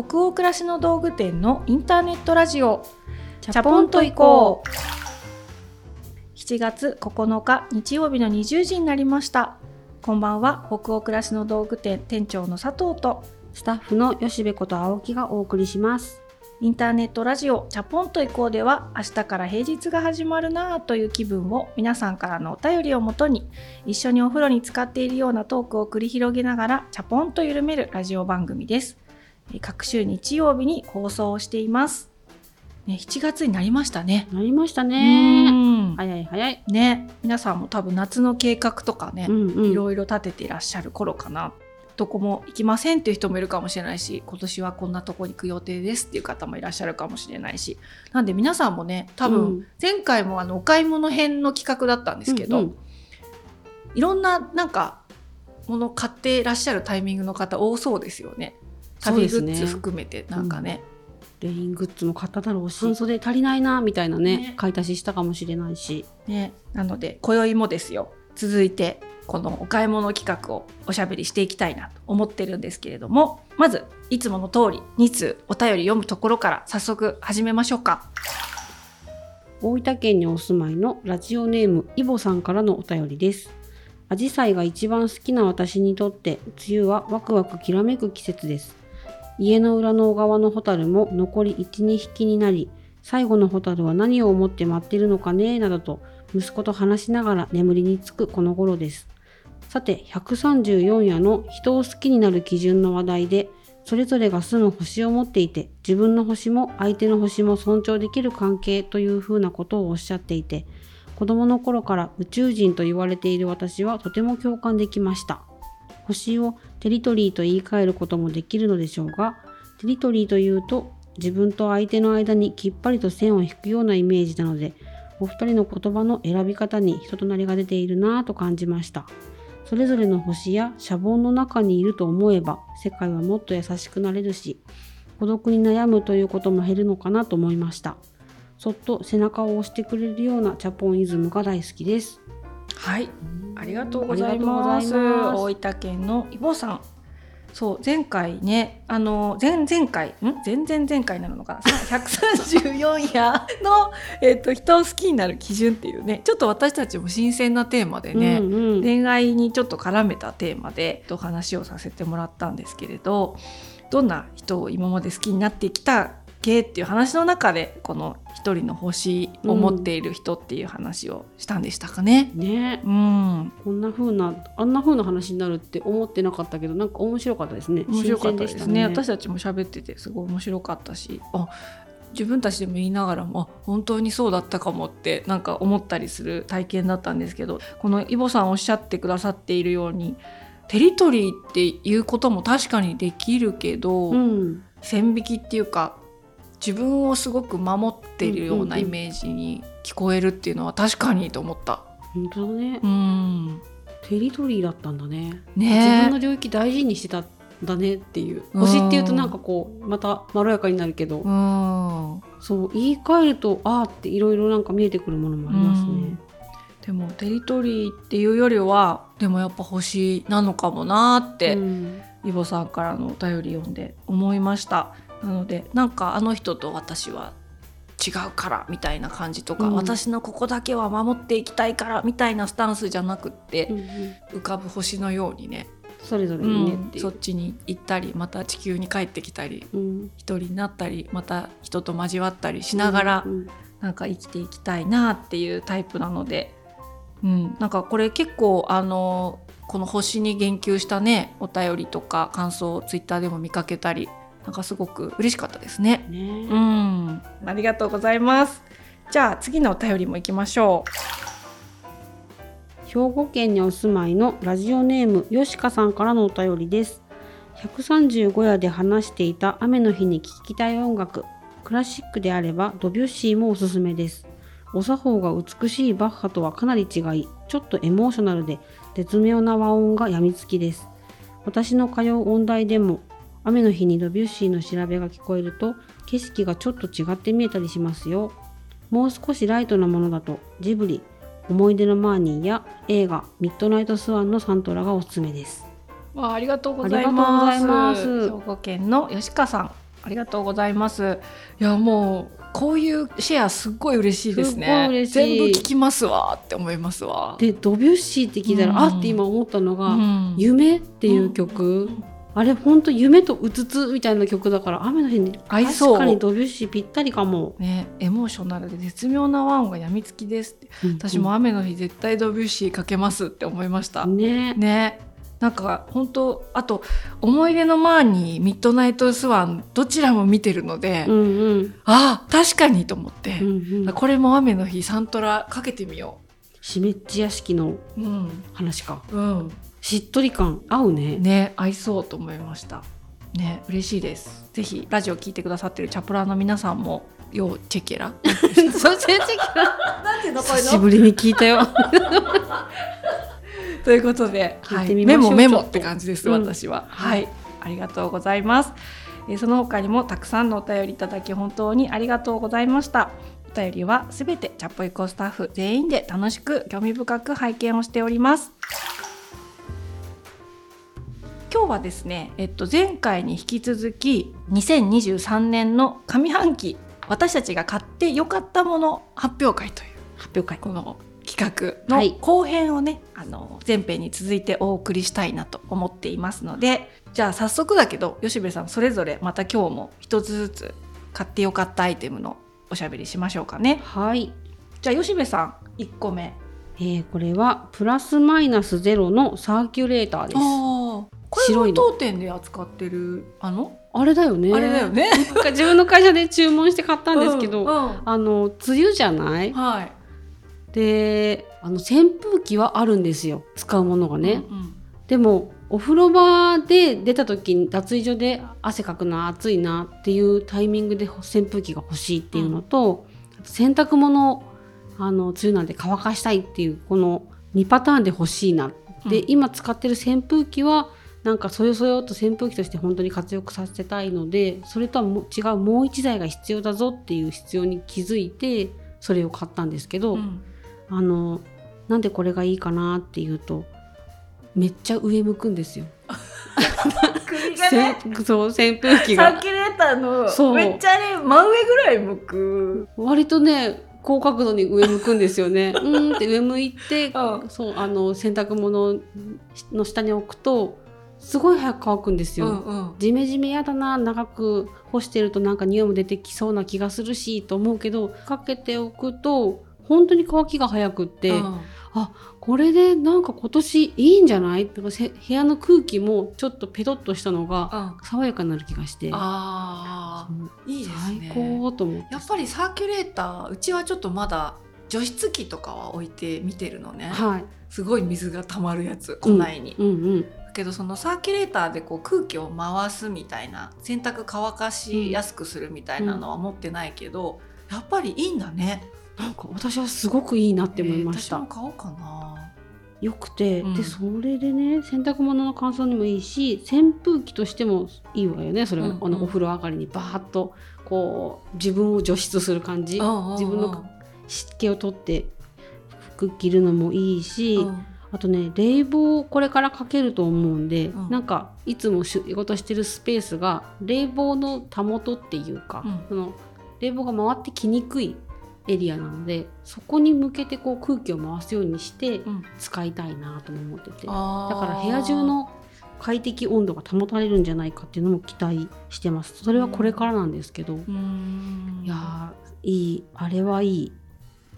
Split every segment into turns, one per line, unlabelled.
北欧暮らしの道具店のインターネットラジオ。チャポンと行こう。7月9日日曜日の20時になりました。こんばんは。北欧暮らしの道具店店長の佐藤と
スタッフの吉部こと青木がお送りします。
インターネットラジオチャポンと行こうでは明日から平日が始まるなぁという気分を皆さんからのお便りをもとに一緒にお風呂に使っているようなトークを繰り広げながらチャポンと緩めるラジオ番組です各週日曜日に放送をしています。ね、7月になりましたね。
なりましたね。早い早い。
ね、皆さんも多分夏の計画とかね、うんうん、いろいろ立てていらっしゃる頃かな。どこも行きませんっていう人もいるかもしれないし今年はこんなとこに行く予定ですっていう方もいらっしゃるかもしれないし。なんで皆さんもね多分前回もあのお買い物編の企画だったんですけど、うんうん、いろんななんかもの買ってらっしゃるタイミングの方多そうですよね旅グッズ含めてなんかね。
レイングッズも買っただろうし。半袖足りないなみたいなね、ね、買い足ししたかもしれないし。
ね、なので今宵もですよ。続いてこのお買い物企画をおしゃべりしていきたいなと思ってるんですけれども。まずいつもの通り2通お便り読むところから早速始めましょうか。
大分県にお住まいのラジオネームイボさんからのお便りです。アジサイが一番好きな私にとって梅雨はワクワクきらめく季節です家の裏の小川のホタルも残り1、2匹になり最後のホタルは何を思って待ってるのかねなどと息子と話しながら眠りにつくこの頃です。さて134夜の人を好きになる基準の話題でそれぞれが住む星を持っていて自分の星も相手の星も尊重できる関係というふうなことをおっしゃっていて子供の頃から宇宙人と言われている私はとても共感できました。星をテリトリーと言い換えることもできるのでしょうがテリトリーというと自分と相手の間にきっぱりと線を引くようなイメージなのでお二人の言葉の選び方に人となりが出ているなぁと感じました。それぞれの星やシャボンの中にいると思えば世界はもっと優しくなれるし孤独に悩むということも減るのかなと思いました。そっと背中を押してくれるようなチャポンイズムが大好きです。
はい。ありがとうございます。大分県のイボさん。そう前回ねあの前々回ん？前々前回なのか134夜の、えーと、人を好きになる基準っていうねちょっと私たちも新鮮なテーマでね、うんうん、恋愛にちょっと絡めたテーマでお話をさせてもらったんですけれどどんな人を今まで好きになってきたけっていう話の中でこの一人の星を持っている人っていう話をしたんでしたかね。
うん、ね、うん、こんな風なあんな風な話になるって思ってなかったけどなんか面白かったですね。
面白かったですね。ね私たちも喋っててすごい面白かったし、あ自分たちでも言いながらも本当にそうだったかもってなんか思ったりする体験だったんですけどこのイボさんおっしゃってくださっているようにテリトリーっていうことも確かにできるけど、うん、線引きっていうか自分をすごく守っているようなイメージに聞こえるっていうのは確かにと思った。
本当だね。うん。テリトリーだったんだね。ね自分の領域大事にしてたんだねっていう。星っていうとなんかこうまたまろやかになるけど、うん、そう言い換えるとああっていろいろなんか見えてくるものもありますね。
でもテリトリーっていうよりはでもやっぱ星なのかもなって、うん、イボさんからのお便り読んで思いました。なのでなんかあの人と私は違うからみたいな感じとか、うん、私のここだけは守っていきたいからみたいなスタンスじゃなくって、うんうん、浮かぶ星のようにね
それぞれに
ね、う。ん、そっちに行ったりまた地球に帰ってきたり、うん、一人になったりまた人と交わったりしながら、うんうん、なんか生きていきたいなっていうタイプなので、うん、なんかこれ結構あのこの星に言及したねお便りとか感想をツイッターでも見かけたりなんかすごく嬉しかったですね。ねうん、ありがとうございます。じゃあ次のお便りも行きましょう。
兵庫県にお住まいのラジオネームよしかさんからのお便りです。135夜で話していた雨の日に聴きたい音楽、クラシックであればドビュッシーもおすすめです。お作法が美しいバッハとはかなり違い、ちょっとエモーショナルで絶妙な和音がやみつきです。私の通う音大でも雨の日にドビュッシーの調べが聞こえると景色がちょっと違って見えたりしますよ。もう少しライトなものだとジブリ、思い出のマーニーや映画ミッドナイトスワンのサントラがおすすめです。
わありがとうございます。兵庫県の吉川さん。ありがとうございますいやもうこういうシェアすっごい嬉しいですね
す
全部聞きますわって思いますわ
でドビュッシーって聞いたら、
うん
あって今思ったのが「
うん
夢」っていう曲、あれほんと夢とうつつみたいな曲だから雨の日に
合いそう。
確かにドビュッシーぴったりかも、
ね、エモーショナルで絶妙な和音がやみつきですって。私も雨の日絶対ドビュッシーかけますって思いました、
ね。
ね。なんか本当あと「思い出のマーニー」「ミッドナイトスワン」どちらも見てるので、
うんうん。
ああ確かにと思って。
う、んうん。
これも雨の日サントラかけてみよ
しめっち屋敷の
ううん。
話か。
うん
しっとり感合うね。
ね合いそうと思いました。ね嬉しいです。ぜひラジオ聞いてくださってるチャプラーの皆さんも要チェケラ。
そう先生
なんていうの
久しぶりに聞いたよ。
ということで、
聞
はいメモメモ
っ
て感じです、
うん。
私は。はい、ありがとうございます。えーその他にもたくさんのお便りいただき本当にありがとうございました。お便りはすべてチャポイコスタッフ全員で楽しく興味深く拝見をしております。今日はですね、えっと、前回に引き続き2023年の上半期私たちが買ってよかったもの発表会という
発表会。
この企画の
はい。
後編をね、あの前編に続いてお送りしたいなと思っていますのでじゃあ早速だけど吉部さんそれぞれまた今日も一つずつ買ってよかったアイテムのおしゃべりしましょうかね。
はい、
じゃあ吉部さん1個目。
えーこれはプラスマイナスゼロのサーキュレーターです白いの。
は当店で扱ってるあの、
あれだよね。
あれだよね。
自分の会社で注文して買ったんですけど、
うんうん。
あの梅雨じゃない？
はい。
であの扇風機はあるんですよ。使うものがね、
うんうん。
でもお風呂場で出た時に脱衣所で汗かくな暑いなっていうタイミングで扇風機が欲しいっていうのと、あと洗濯物をあの梅雨なんで乾かしたいっていうこの2パターンで欲しいなで、
うん。
今使ってる扇風機はなんかそよそよと扇風機として本当に活躍させたいのでそれとはも違うもう1台が必要だぞっていう必要に気づいてそれを買ったんですけど、
うん。
あのなんでこれがいいかなっていうとめっちゃ上向くんですよ。
首がね。
せそう扇風機が。
サーキュレーターの
そう。
めっちゃね真上ぐらい向く。
割とね高角度に上向くんですよね。うーんって上向いて
うん。
そうあの洗濯物の下に置くとすごい早く乾くんですよ。
うんうん。
ジメジメやだな長く干してるとなんか匂いも出てきそうな気がするしと思うけどかけておくと本当に乾きが早くって、
うん。
これでなんか今年いいんじゃない？とかせ部屋の空気もちょっとペトッとしたのが
うん。
爽やかになる気がして。う。
あいいです
最
ね
高と思って。
やっぱりサーキュレーターうちはちょっとまだ除湿機とかは置いて見てるのね、
はい。
すごい水が溜まるやつ庫内に、
うんうん。
だけどそのサーキュレーターでこう空気を回すみたいな洗濯乾かしやすくするみたいなのは持ってないけど、やっぱりいいんだね。
なんか私はすごくいいなって思いました、
えー私も買おうかな。
よくて、
うん。
でそれでね洗濯物の乾燥にもいいし扇風機としてもいいわよね。それは、
うんうん。
あのお風呂上がりにバーッとこう自分を除湿する感じ、自分の湿気を取って服着るのもいいし、
うん
あとね冷房をこれからかけると思うんで、
うん。
なんかいつも仕事してるスペースが冷房のたもとっていうか、
うん。
その冷房が回ってきにくいエリアなのでそこに向けてこう空気を回すようにして
うん。
使いたいなとも思ってて、だ
あー。
から部屋中の快適温度が保たれるんじゃないかっていうのも期待してます。それはこれからなんですけど、
うーん。
いやーいい。あれはいい。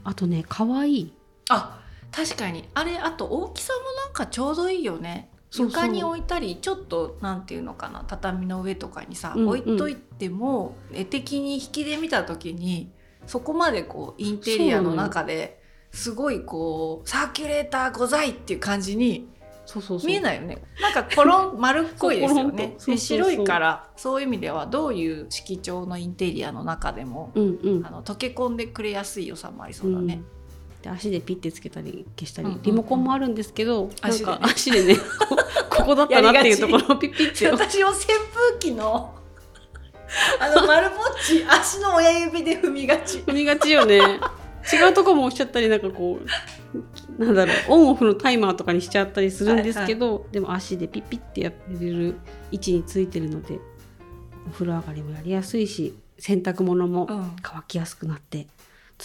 あとね可愛い。
あ確かに。あれあと大きさもなんかちょうどいいよね。床に置いたりちょっとなんていうのかな。畳の上とかにさ、
うんうん。
置いといても絵的に引きで見た時にそこまでこうインテリアの中ですごいこうサーキュレーターございっていう感じに
そうそう
見えないよね。なんかコロン丸っこいですよね。で白いからそういう意味ではどういう色調のインテリアの中でも
うんうん。
あの溶け込んでくれやすい良さもありそうだね。
んで足でピッてつけたり消したり、
うんうんうん
リモコンもあるんですけど、
足でね。
なんか足でねこ ここだったなっていうところをピッピッて。
私も扇風機のあの丸ぼっち足の親指で踏みがち。
踏みがちよね。違うとこも押しちゃったりなんかこうなんだろうオンオフのタイマーとかにしちゃったりするんですけど、でも足でピッピッてやってる位置についてるのでお風呂上がりもやりやすいし洗濯物も
うん。
乾きやすくなって、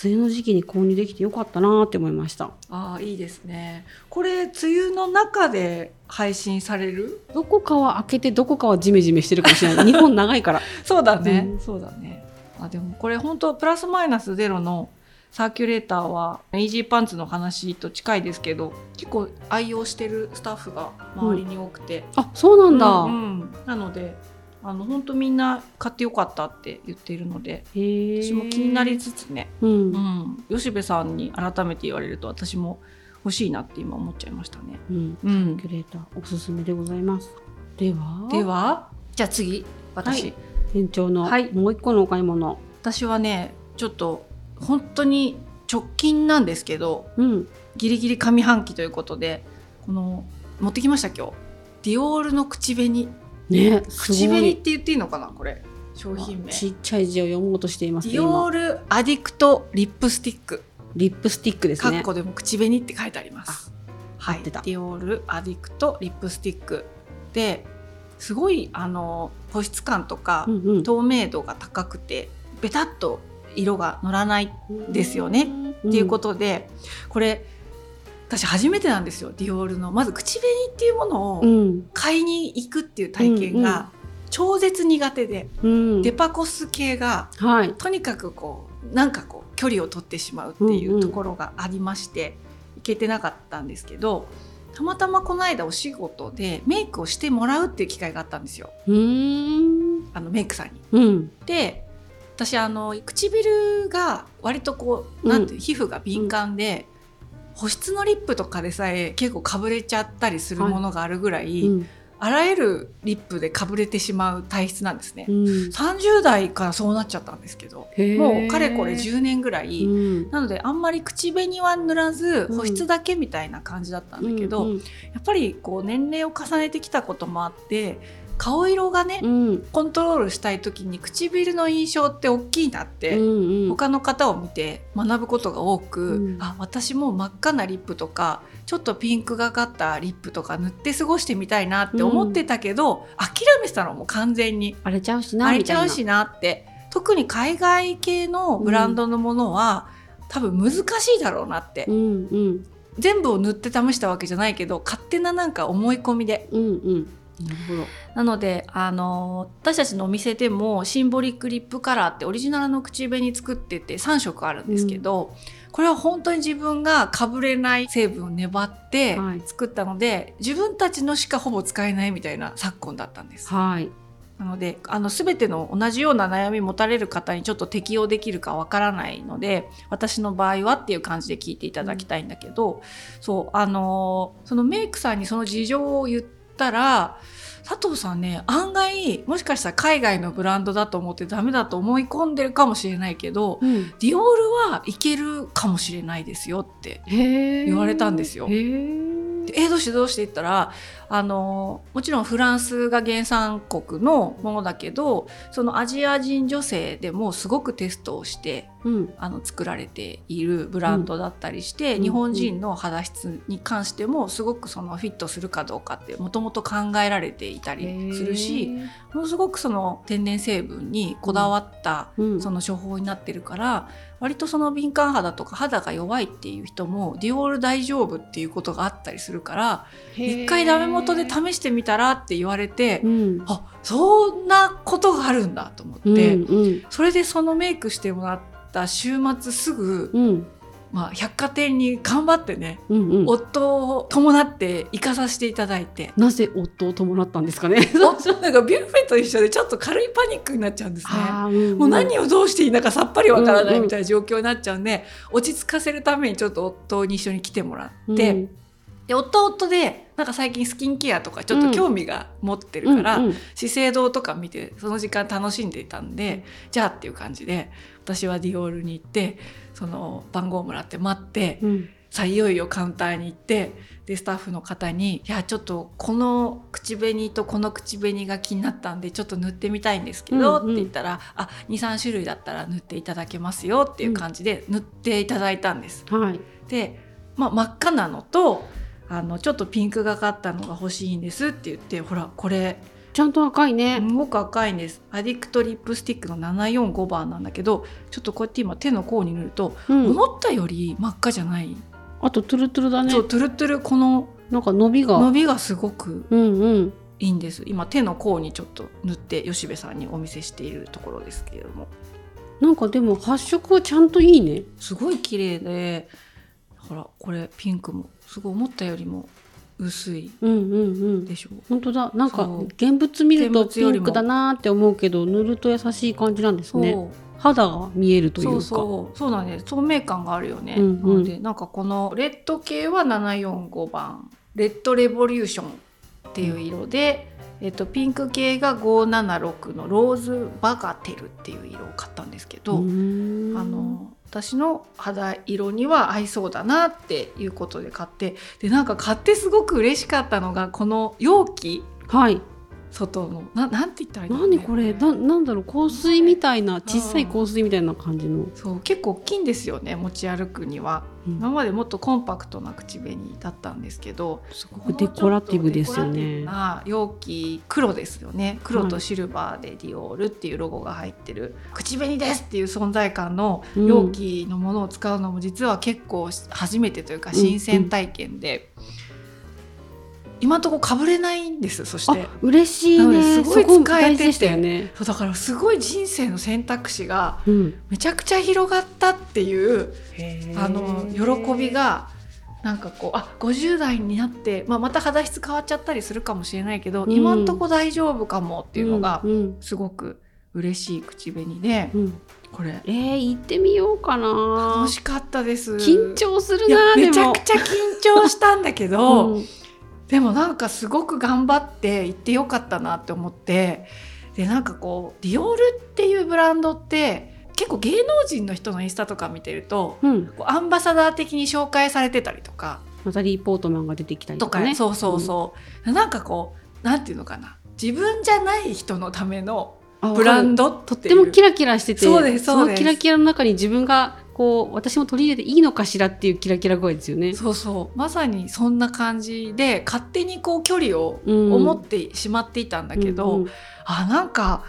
梅雨の時期に購入できてよかったなって思いました。
ああいいですね。これ梅雨の中で配信される？
どこかは開けてどこかはジメジメしてるかもしれない。日本長いから。
そうだね、
うん。
そうだね。あでもこれ本当プラスマイナスゼロのサーキュレーターはイージーパンツの話と近いですけど結構愛用してるスタッフが周りに多くて、
あそうなんだ、
うんうん。なのであの本当みんな買ってよかったって言っているので私も気になりつつね、
うん、
うん、吉部さんに改めて言われると私も欲しいなって今思っちゃいましたね。
うん、
うん。
キュレーターおすすめでございます。では？
では？じゃあ次。私、
はい。店長の
はい。
もう一個のお買い物、
私はねちょっと本当に直近なんですけど
うん。
ギリギリ上半期ということでこの持ってきました今日。ディオールの口紅
ねす
口紅って言っていいのかなこれ？商品名。
ちっちゃい字を読もうとしています
ディオールアディクトリップスティック。
リップスティックですね。
カッコでも口紅って書いてあります。はい、ディオールアディクトリップスティック。ですごいあの保湿感とか、
うんうん。
透明度が高くてベタっと色が乗らないですよね。っていうことで、これ私初めてなんですよディオールの。まず口紅っていうものを
うん。
買いに行くっていう体験が超絶苦手で、
うん。
デパコス系が
はい。
とにかくこうなんかこう距離を取ってしまうってい
んう
うんところがありまして、行けてなかったんですけどたまたまこの間お仕事でメイクをしてもらうっていう機会があったんですよ。
うーん。
あのメイクさんに。
うん。
で私あの唇が割とこうなんていう皮膚が敏感で、保湿のリップとかでさえ結構かぶれちゃったりするものがあるぐらい、
うん。
あらゆるリップでかぶれてしまう体質なんですね。
うん。
30代からそうなっちゃったんですけどもうかれこれ10年ぐらい、
うん。
なのであんまり口紅は塗らず
うん。
保湿だけみたいな感じだったんだけど、
うん。
やっぱりこう年齢を重ねてきたこともあって顔色がね、
うん。
コントロールしたい時に唇の印象って大きいなって、
うんうん。
他の方を見て学ぶことが多く、
うん。
あ私も真っ赤なリップとかちょっとピンクがかったリップとか塗って過ごしてみたいなって思ってたけど、諦めてたのもう完全に。
荒れちゃうしな
荒れちゃうしなって。特に海外系のブランドのものは、多分難しいだろうなって、
うんうん。
全部を塗って試したわけじゃないけど勝手ななんか思い込みで。
うんうんなるほど。
なのであの私たちのお店でもシンボリックリップカラーってオリジナルの口紅作ってて3色あるんですけど、これは本当に自分がかぶれない成分を粘って
はい。
作ったので、自分たちのしかほぼ使えないみたいな昨今だったんです。
はい。
なのであの全ての同じような悩み持たれる方にちょっと適用できるかわからないので私の場合はっていう感じで聞いていただきたいんだけど、そうあのそのメイクさんにその事情を言ったら佐藤さんね案外もしかしたら海外のブランドだと思ってダメだと思い込んでるかもしれないけど
うん。
ディオールはいけるかもしれないですよって
へ
言われたんですよ。
へー。
どうしてどうして言ったらあのもちろんフランスが原産国のものだけどそのアジア人女性でもすごくテストをして
うん。
あの作られているブランドだったりして、
うん。
日本人の肌質に関してもすごくそのフィットするかどうかってもともと考えられていたりするしものすごくその天然成分にこだわった
うん。
その処方になってるから割とその敏感肌とか肌が弱いっていう人もディオール大丈夫っていうことがあったりするから一回ダメ元で試してみたらって言われて
うん。
あそんなことがあるんだと思って、
うんうん。
それでそのメイクしてもらった週末すぐ、
うん。
まあ、百貨店に頑張ってね、
うんうん。
夫を伴って行かさせていただいて。
なぜ夫を伴ったんですかね？
夫なんかビュッフェと一緒でちょっと軽いパニックになっちゃうんですね。
うんうん。
もう何をどうしていいのかさっぱりわからな
うんうん
いみたいな状況になっちゃうんで、落ち着かせるためにちょっと夫に一緒に来てもらって、
うん。
で夫は夫でなんか最近スキンケアとかちょっと興味が持ってるから、
うんうん。
資生堂とか見てその時間楽しんでいたんでじゃあっていう感じで私はディオールに行ってその番号をもらって待って、
うん。
さあいよいよカウンターに行ってでスタッフの方に「いやちょっとこの口紅とこの口紅が気になったんでちょっと塗ってみたいんですけど」
うんうん。
って言ったら「あ23種類だったら塗っていただけますよ」っていう感じで塗っていただいたんです。
はい。
で、まあ、真っ赤なのとあのちょっとピンクがかったのが欲しいんですって言ってほらこれ
ちゃんと赤い
す
ね。
ごく赤いんですアディクトリップスティックの745番なんだけどちょっとこうやって今手の甲に塗ると、
うん。
思ったより真っ赤じゃない、
あとトゥルトゥルだね
そ。うトゥルトゥルこの
なんか伸びが。
伸びがすごく
うんうん。
いいんです今手の甲にちょっと塗って吉部さんにお見せしているところですけれども
なんかでも発色はちゃんといいね。
すごい綺麗でほらこれピンクもすごい思ったよりも薄い
うんうんうん。
でしょ？
本当だ。なんか現物見るとピンクだなーって思うけど塗ると優しい感じなんですね。肌が見えるというか。
そうそう。そうなんです。透明感があるよね、
うんうん。
なのでなんかこのレッド系は745番。レッドレボリューションっていう色で、えっと、ピンク系が576のローズバガテルっていう色を買ったんですけど、あの私の肌色には合いそうだなっていうことで買ってでなんか買ってすごく嬉しかったのがこの容器
はい。
外のななんて言ったらいいの？かね
何これ。ななんだろう？香水みたいな小さい香水みたいな感じの。
そう結構大きいんですよね持ち歩くには。
うん。
今までもっとコンパクトな口紅だったんですけど
すごくデコラティブですよね。
な容器黒ですよね。黒とシルバーでディオールっていうロゴが入ってる、口紅ですっていう存在感の
うん。
容器のものを使うのも実は結構初めてというか新鮮体験で、今のところかぶれないんですそして
あ嬉しいね。
すごい使えてて
ね。
そうだからすごい人生の選択肢が
うん。
めちゃくちゃ広がったっていうあの喜びがなんかこうあ50代になって、まあ、また肌質変わっちゃったりするかもしれないけど、
うん
今んとこ大丈夫かもっていうのが
うん
すごく嬉しい口紅で、
うんうん
これ
えー、行ってみようかな
楽。しかったです
緊張するなでも。
めちゃくちゃ緊張したんだけど、
うん
でもなんかすごく頑張って行ってよかったなって思ってでなんかこうディオールっていうブランドって結構芸能人の人のインスタとか見てると
うん。
こうアンバサダー的に紹介されてたりとか
ナタリー・ポートマンが出てきたり
とか
とかね。
そうそうそう、なんかこうなんていうのかな。自分じゃない人のための
あ
ブラン
ド
ド
とってもキラキラしてて
そうです。そ
のキラキラの中に自分がこう私も取り入れていいのかしらっていうキラキラ具合ですよね。
そうそう。まさにそんな感じで勝手にこう距離を
うん
思ってしまっていたんだけど、
うんうん。
あなんか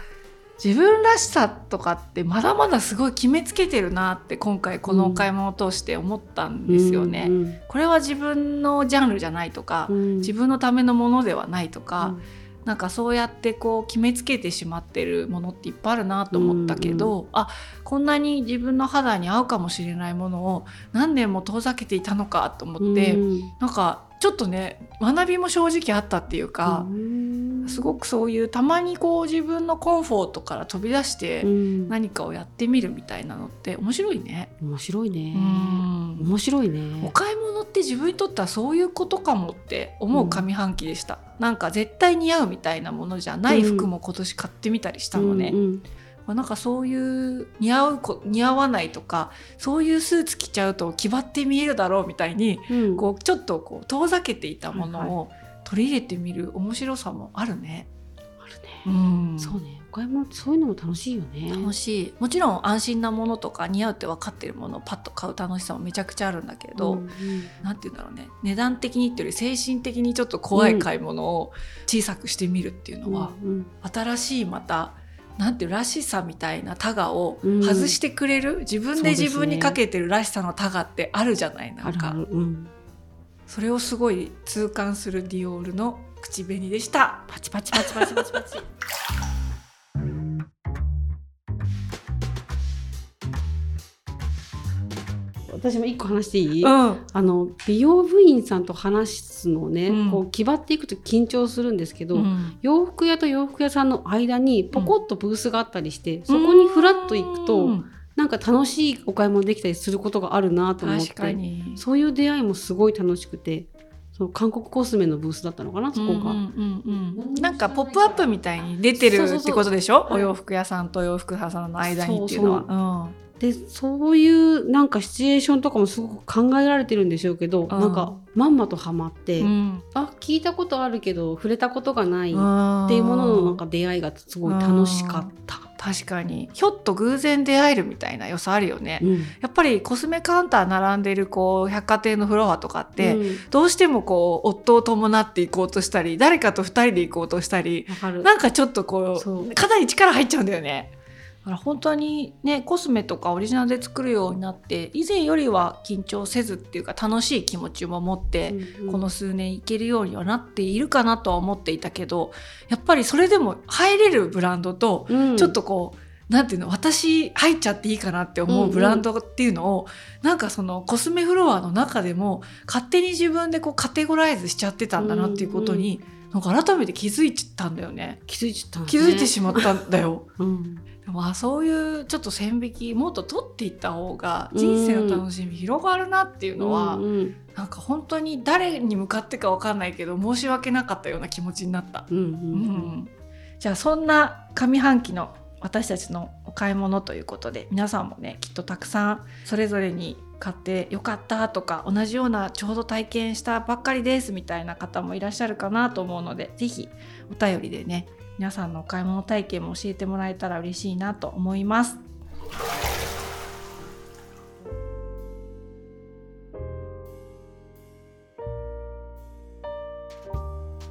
自分らしさとかってまだまだすごい決めつけてるなって今回このお買い物を通して思ったんですよね。
うん。
これは自分のジャンルじゃないとか、
うん。
自分のためのものではないとか、
うん
なんかそうやってこう決めつけてしまってるものっていっぱいあるなと思ったけど、あこんなに自分の肌に合うかもしれないものを何年も遠ざけていたのかと思って、
うん。
なんかちょっとね学びも正直あったっていうか、
うん。
すごくそういうたまにこう自分のコンフォートから飛び出して
うん。
何かをやってみるみたいなのって面白いね。
面白いね。
うん。
面白い
お
ね。
買い物って自分にとってはそういうことかもって思う上半期でした、なんか絶対似合うみたいなものじゃない服も今年買ってみたりしたのね、
うんうん
まあなんかそういう似合うこ似合わないとかそういうスーツ着ちゃうと気張って見えるだろうみたいに
うん。
こうちょっとこう遠ざけていたもの
はい
を取り入れてみる面白さもあるね。
あるね。
うん。
そうね。お買い物そういうのも楽しいよね。
楽しい。もちろん安心なものとか似合うって分かってるものをパッと買う楽しさもめちゃくちゃあるんだけど、
うんうん。
なんて言うんだろうね。値段的にっていうより精神的にちょっと怖い買い物を小さくしてみるっていうのは、
うん。
新しいまたなんていうらしさみたいなタガを
うん
外してくれる、自分で自分にかけてるらしさのタガってあるじゃないなんか。
うん
それをすごい痛感するディオールの口紅でした。
パチパチパチパチパチパチ。私も一個話していい、
うん、
あの美容部員さんと話すのをね、
うん。
こう気張っていくと緊張するんですけど、
うん。
洋服屋と洋服屋さんの間にポコッとブースがあったりして、そこにフラッと行くと、
うん。
なんか楽しいお買い物できたりすることがあるなと思って
に。
そういう出会いもすごい楽しくてその韓国コスメのブースだったのかなそこが。
うんうん。なんかポップアップみたいに出てる
そうそうそう
ってことでしょ？
はい
お洋服屋さんとお洋服屋さんの間にっていうのは。
でそういうなんかシチュエーションとかもすごく考えられてるんでしょうけど、なんかまんまとハマって、
うん。
あ聞いたことあるけど触れたことがないっ
って
いうもののなんか出会いがすごい楽しかった。
確かに。ひょっと偶然出会えるみたいな良さあるよね、
うん。
やっぱりコスメカウンター並んでるこう百貨店のフロアとかって、
うん。
どうしてもこう夫を伴っていこうとしたり誰かと二人で行こうとしたりなんかちょっとこ
そう
う。肩に力入っちゃうんだよね。だから本当にねコスメとかオリジナルで作るようになって以前よりは緊張せずっていうか楽しい気持ちも持って、
うん
この数年いけるようにはなっているかなとは思っていたけどやっぱりそれでも入れるブランドと
うん。
ちょっとこう、なんていうの私入っちゃっていいかなって思うブランドっていうのを、なんかそのコスメフロアの中でも勝手に自分でこうカテゴライズしちゃってたんだなっていうことに、なんか改めて気づいちゃったんだよね。
気づいちゃったね。
気づいてしまったんだよ。
うん
あそういうちょっと線引きもっと取っていった方が人生の楽しみ広がるなっていうのは、
うんうん。
なんか本当に誰に向かってかわかんないけど申し訳なかったような気持ちになった。
うんう
うん。ん、じゃあそんな上半期の私たちのお買い物ということで皆さんもねきっとたくさんそれぞれに買ってよかったとか同じようなちょうど体験したばっかりですみたいな方もいらっしゃるかなと思うので是非お便りでね皆さんのお買い物体験も教えてもらえたら嬉しいなと思います。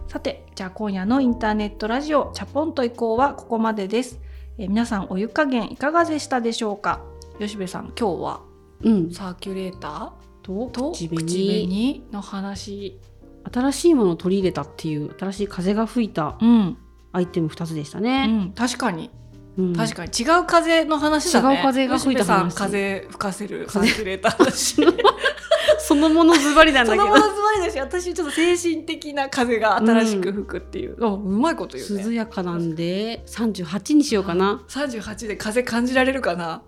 さてじゃあ今夜のインターネットラジオチャポンと移行はここまでです、えー皆さんお湯加減いかがでしたでしょうか？吉部さん今日は
うん。
サーキュレーター
と
と
口紅。
の話。
新しいものを取り入れたっていう新しい風が吹いた。
うん、
アイテム2つでした
う
ね。
ん、確かに。
うん。
確かに。違う風の話だね。
違う風が吹いた話。
風吹かせるサーキュレーターだし
そのものズバリなんだけど。
そのものズバリだし私ちょっと精神的な風が新しく吹くっていう、ううまいこと言うね。
涼やかなんで38にしようかな。
38で風感じられるかな。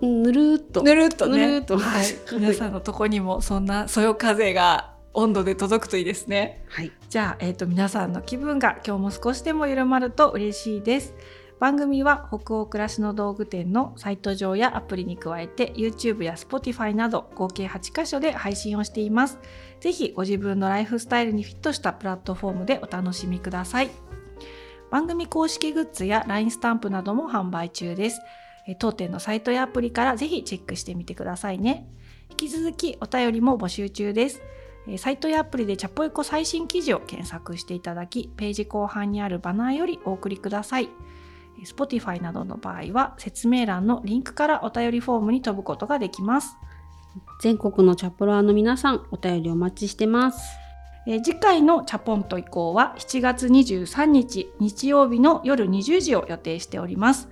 うんぬるーっと。
ぬるっとね。
ぬるっと。
はい、皆さんのとこにもそんなそよ風が温度で届くといいですね。
はい。
じゃあ、えー、と皆さんの気分が今日も少しでも緩まると嬉しいです。番組は北欧暮らしの道具店のサイト上やアプリに加えて YouTube や Spotify など合計8箇所で配信をしています。ぜひご自分のライフスタイルにフィットしたプラットフォームでお楽しみください。番組公式グッズや LINE スタンプなども販売中です。えー当店のサイトやアプリからぜひチェックしてみてくださいね。引き続きお便りも募集中です。えーサイトやアプリでチャポエコ最新記事を検索していただき、ページ後半にあるバナーよりお送りください。えー Spotify などの場合は説明欄のリンクからお便りフォームに飛ぶことができます。
全国のチャプラーの皆さん、お便りお待ちしてます。
えー次回のチャポンと移行は7月23日日曜日の夜20時を予定しております。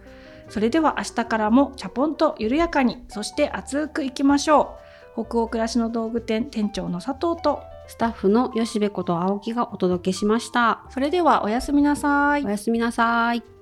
それでは明日からもチャポンと緩やかに、そして熱くいきましょう。北欧暮らしの道具店店長の佐藤と、
スタッフの吉部こと青木がお届けしました。
それではおやすみなさい
お。やすみなさい。